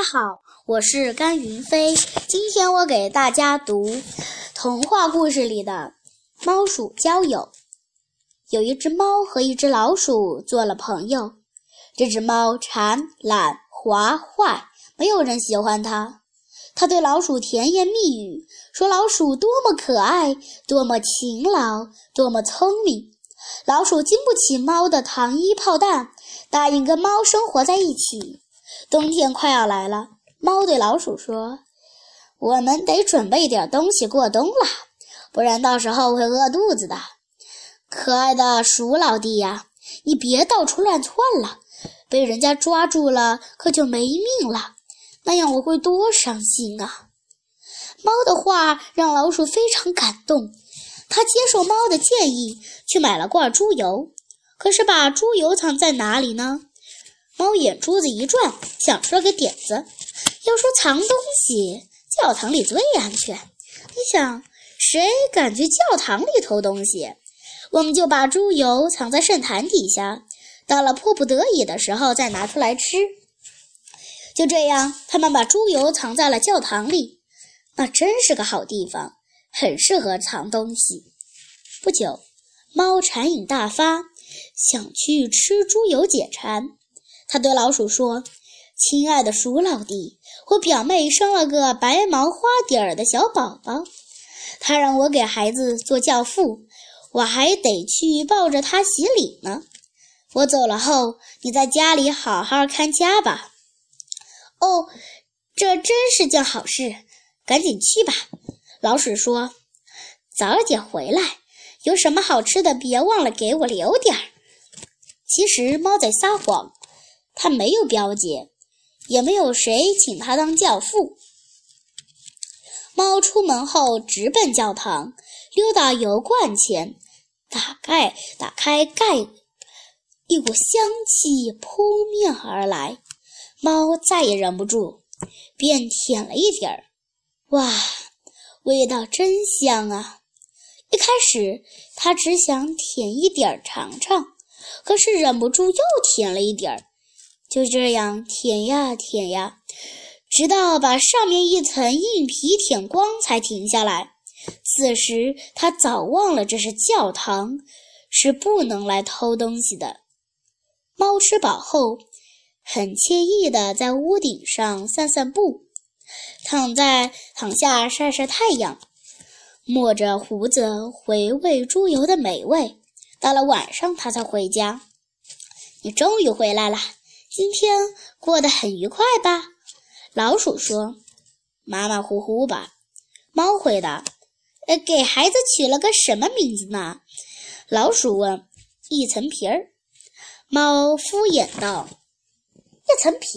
大家好，我是甘云飞。今天我给大家读童话故事里的《猫鼠交友》。有一只猫和一只老鼠做了朋友。这只猫馋、懒、滑、坏，没有人喜欢它。它对老鼠甜言蜜语，说老鼠多么可爱，多么勤劳，多么聪明。老鼠经不起猫的糖衣炮弹，答应跟猫生活在一起。冬天快要来了，猫对老鼠说：“我们得准备点东西过冬了，不然到时候会饿肚子的。”可爱的鼠老弟呀，你别到处乱窜了，被人家抓住了可就没命了，那样我会多伤心啊！猫的话让老鼠非常感动，它接受猫的建议，去买了罐猪油。可是把猪油藏在哪里呢？猫眼珠子一转，想出了个点子。要说藏东西，教堂里最安全。你想，谁敢去教堂里偷东西？我们就把猪油藏在圣坛底下，到了迫不得已的时候再拿出来吃。就这样，他们把猪油藏在了教堂里。那真是个好地方，很适合藏东西。不久，猫馋瘾大发，想去吃猪油解馋。他对老鼠说：“亲爱的鼠老弟，我表妹生了个白毛花底儿的小宝宝，她让我给孩子做教父，我还得去抱着她洗礼呢。我走了后，你在家里好好看家吧。”“哦，这真是件好事，赶紧去吧。”老鼠说，“早点回来，有什么好吃的，别忘了给我留点儿。”其实猫在撒谎。他没有表姐，也没有谁请他当教父。猫出门后直奔教堂，溜到油罐前，打盖打开盖，一股香气扑面而来。猫再也忍不住，便舔了一点儿。哇，味道真香啊！一开始它只想舔一点儿尝尝，可是忍不住又舔了一点儿。就这样舔呀舔呀，直到把上面一层硬皮舔光，才停下来。此时他早忘了这是教堂，是不能来偷东西的。猫吃饱后，很惬意地在屋顶上散散步，躺在躺下晒晒太阳，抹着胡子回味猪油的美味。到了晚上，他才回家。你终于回来了。今天过得很愉快吧？老鼠说：“马马虎虎吧。”猫回答：“呃，给孩子取了个什么名字呢？”老鼠问。“一层皮儿。”猫敷衍道。“一层皮。”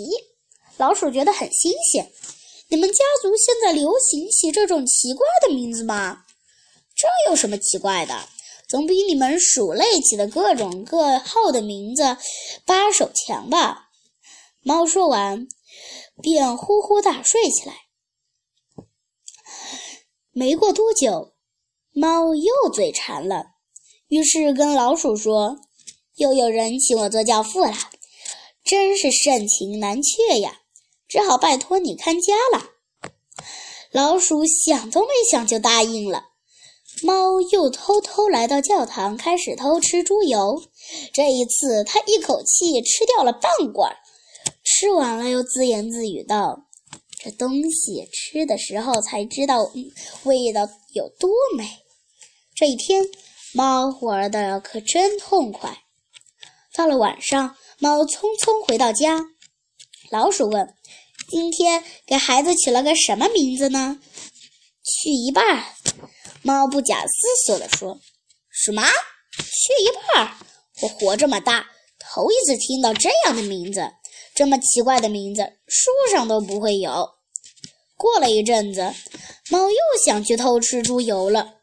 老鼠觉得很新鲜。“你们家族现在流行起这种奇怪的名字吗？”“这有什么奇怪的？总比你们鼠类起的各种各号的名字扒手强吧？”猫说完，便呼呼大睡起来。没过多久，猫又嘴馋了，于是跟老鼠说：“又有人请我做教父了，真是盛情难却呀！只好拜托你看家了。”老鼠想都没想就答应了。猫又偷偷来到教堂，开始偷吃猪油。这一次，它一口气吃掉了半罐。吃完了，又自言自语道：“这东西吃的时候才知道味道有多美。”这一天，猫玩的可真痛快。到了晚上，猫匆匆回到家。老鼠问：“今天给孩子取了个什么名字呢？”“去一半。”猫不假思索地说。“什么？去一半？我活这么大，头一次听到这样的名字。”这么奇怪的名字，书上都不会有。过了一阵子，猫又想去偷吃猪油了，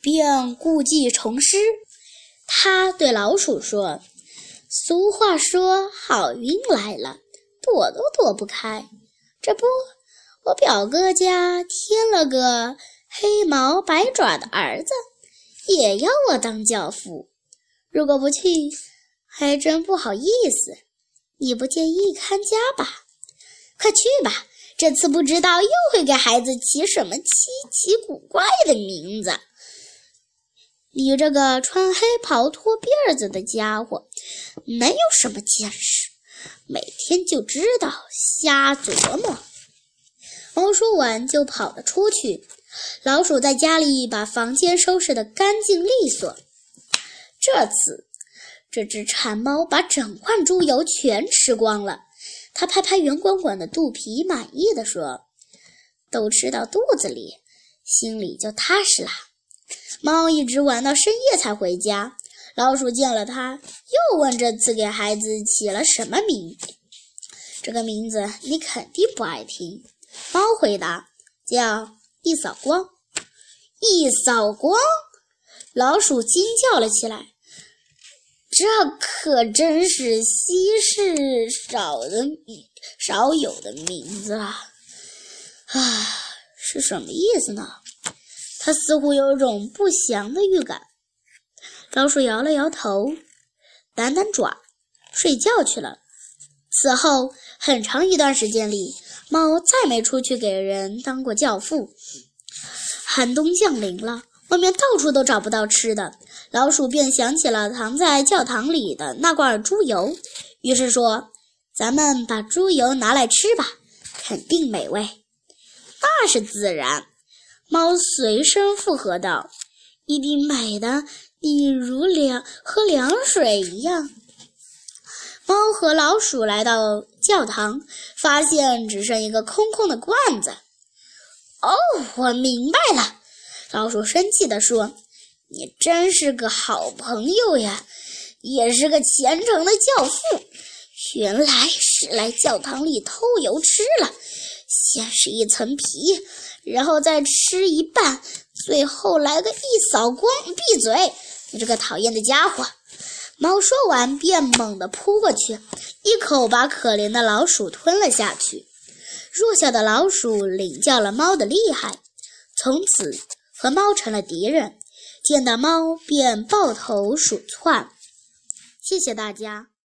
便故技重施。他对老鼠说：“俗话说，好运来了，躲都躲不开。这不，我表哥家添了个黑毛白爪的儿子，也要我当教父。如果不去，还真不好意思。”你不介意看家吧？快去吧，这次不知道又会给孩子起什么稀奇古怪的名字。”你这个穿黑袍、脱辫子的家伙，能有什么见识？每天就知道瞎琢磨。猫说完就跑了出去。老鼠在家里把房间收拾得干净利索。这次，这只馋猫把整罐猪油全吃光了。它拍拍圆滚滚的肚皮，满意的说：“都吃到肚子里，心里就踏实了。”猫一直玩到深夜才回家。老鼠见了它，又问：“这次给孩子起了什么名？”这个名字你肯定不爱听。猫回答：“叫一扫光。”一扫光，老鼠惊叫了起来：“这可真是稀世少的少有的名字啊！啊，是什么意思呢？”他似乎有种不祥的预感。老鼠摇了摇头，掸掸爪，睡觉去了。此后很长一段时间里，猫再没出去给人当过教父。寒冬降临了，外面到处都找不到吃的，老鼠便想起了藏在教堂里的那罐猪油，于是说：“咱们把猪油拿来吃吧，肯定美味。”那是自然。猫随声附和道：“一定美的。”你如凉喝凉水一样。猫和老鼠来到教堂，发现只剩一个空空的罐子。哦，我明白了。老鼠生气地说：“你真是个好朋友呀，也是个虔诚的教父。原来是来教堂里偷油吃了，先是一层皮，然后再吃一半，最后来个一扫光。闭嘴！”你这个讨厌的家伙！猫说完，便猛地扑过去，一口把可怜的老鼠吞了下去。弱小的老鼠领教了猫的厉害，从此和猫成了敌人，见到猫便抱头鼠窜。谢谢大家。